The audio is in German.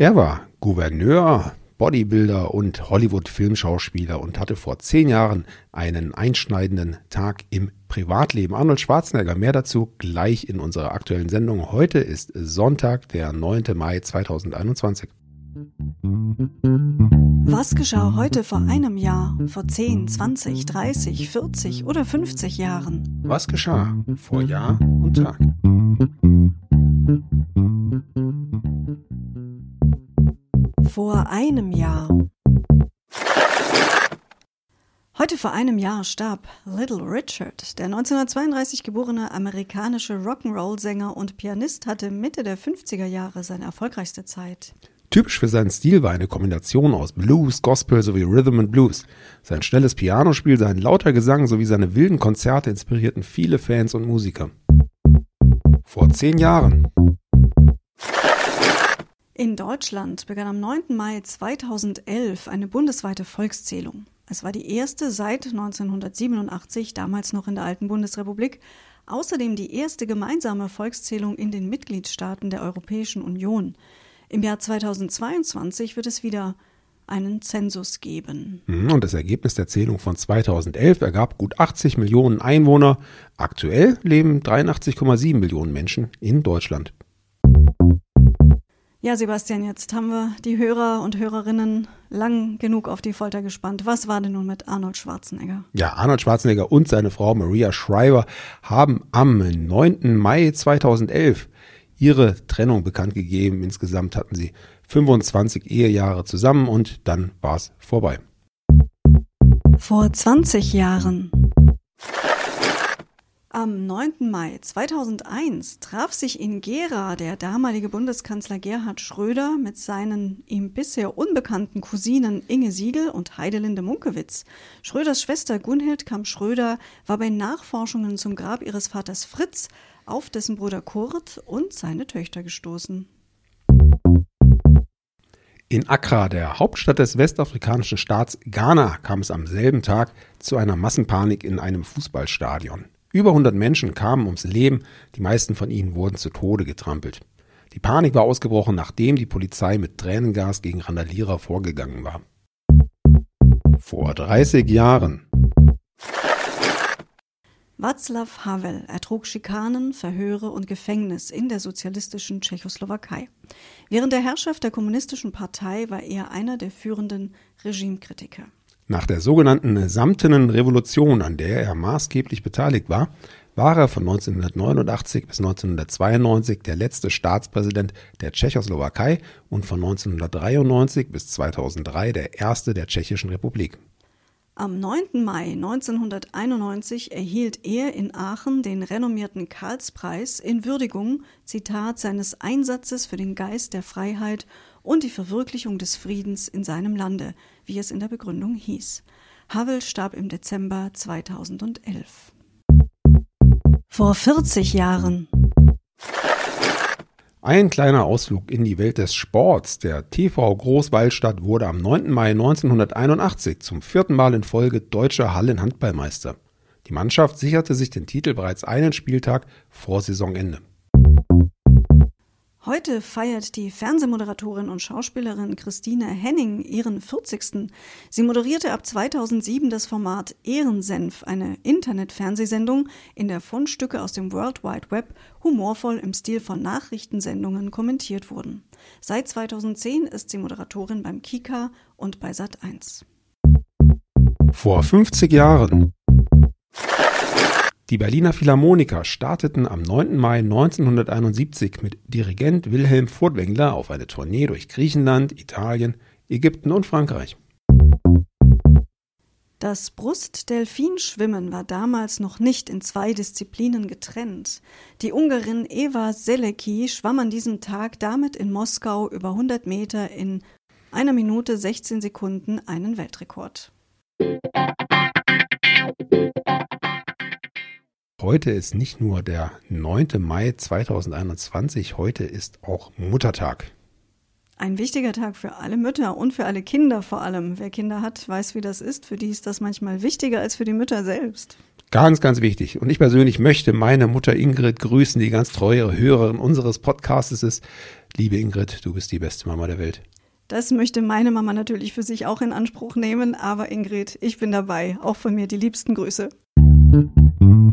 Er war Gouverneur, Bodybuilder und Hollywood-Filmschauspieler und hatte vor zehn Jahren einen einschneidenden Tag im Privatleben. Arnold Schwarzenegger, mehr dazu gleich in unserer aktuellen Sendung. Heute ist Sonntag, der 9. Mai 2021. Was geschah heute vor einem Jahr, vor 10, 20, 30, 40 oder 50 Jahren? Was geschah vor Jahr und Tag? Vor einem Jahr. Heute vor einem Jahr starb Little Richard. Der 1932 geborene amerikanische Rock'n'Roll-Sänger und Pianist hatte Mitte der 50er Jahre seine erfolgreichste Zeit. Typisch für seinen Stil war eine Kombination aus Blues, Gospel sowie Rhythm and Blues. Sein schnelles Pianospiel, sein lauter Gesang sowie seine wilden Konzerte inspirierten viele Fans und Musiker. Vor zehn Jahren. In Deutschland begann am 9. Mai 2011 eine bundesweite Volkszählung. Es war die erste seit 1987, damals noch in der alten Bundesrepublik, außerdem die erste gemeinsame Volkszählung in den Mitgliedstaaten der Europäischen Union. Im Jahr 2022 wird es wieder einen Zensus geben. Mhm, und das Ergebnis der Zählung von 2011 ergab gut 80 Millionen Einwohner. Aktuell leben 83,7 Millionen Menschen in Deutschland. Ja, Sebastian, jetzt haben wir die Hörer und Hörerinnen lang genug auf die Folter gespannt. Was war denn nun mit Arnold Schwarzenegger? Ja, Arnold Schwarzenegger und seine Frau Maria Shriver haben am 9. Mai 2011 ihre Trennung bekannt gegeben. Insgesamt hatten sie 25 Ehejahre zusammen und dann war es vorbei. Vor 20 Jahren. Am 9. Mai 2001 traf sich in Gera der damalige Bundeskanzler Gerhard Schröder mit seinen ihm bisher unbekannten Cousinen Inge Siegel und Heidelinde Munkewitz. Schröders Schwester Gunhild Kamp-Schröder war bei Nachforschungen zum Grab ihres Vaters Fritz auf dessen Bruder Kurt und seine Töchter gestoßen. In Accra, der Hauptstadt des westafrikanischen Staats Ghana, kam es am selben Tag zu einer Massenpanik in einem Fußballstadion. Über 100 Menschen kamen ums Leben, die meisten von ihnen wurden zu Tode getrampelt. Die Panik war ausgebrochen, nachdem die Polizei mit Tränengas gegen Randalierer vorgegangen war. Vor 30 Jahren Václav Havel ertrug Schikanen, Verhöre und Gefängnis in der sozialistischen Tschechoslowakei. Während der Herrschaft der Kommunistischen Partei war er einer der führenden Regimekritiker. Nach der sogenannten Samtenen Revolution, an der er maßgeblich beteiligt war, war er von 1989 bis 1992 der letzte Staatspräsident der Tschechoslowakei und von 1993 bis 2003 der erste der Tschechischen Republik. Am 9. Mai 1991 erhielt er in Aachen den renommierten Karlspreis in Würdigung, Zitat, seines Einsatzes für den Geist der Freiheit und die Verwirklichung des Friedens in seinem Lande, wie es in der Begründung hieß. Havel starb im Dezember 2011. Vor 40 Jahren ein kleiner Ausflug in die Welt des Sports. Der TV Großwaldstadt wurde am 9. Mai 1981 zum vierten Mal in Folge deutscher Hallenhandballmeister. Die Mannschaft sicherte sich den Titel bereits einen Spieltag vor Saisonende. Heute feiert die Fernsehmoderatorin und Schauspielerin Christine Henning ihren 40. Sie moderierte ab 2007 das Format Ehrensenf, eine Internet-Fernsehsendung, in der Fundstücke aus dem World Wide Web humorvoll im Stil von Nachrichtensendungen kommentiert wurden. Seit 2010 ist sie Moderatorin beim Kika und bei Sat1. Vor 50 Jahren die Berliner Philharmoniker starteten am 9. Mai 1971 mit Dirigent Wilhelm Furtwängler auf eine Tournee durch Griechenland, Italien, Ägypten und Frankreich. Das Brustdelfinschwimmen war damals noch nicht in zwei Disziplinen getrennt. Die Ungarin Eva Selecki schwamm an diesem Tag damit in Moskau über 100 Meter in einer Minute 16 Sekunden einen Weltrekord. Heute ist nicht nur der 9. Mai 2021, heute ist auch Muttertag. Ein wichtiger Tag für alle Mütter und für alle Kinder vor allem. Wer Kinder hat, weiß, wie das ist. Für die ist das manchmal wichtiger als für die Mütter selbst. Ganz, ganz wichtig. Und ich persönlich möchte meine Mutter Ingrid grüßen, die ganz treue Hörerin unseres Podcasts ist. Liebe Ingrid, du bist die beste Mama der Welt. Das möchte meine Mama natürlich für sich auch in Anspruch nehmen, aber Ingrid, ich bin dabei. Auch von mir die liebsten Grüße.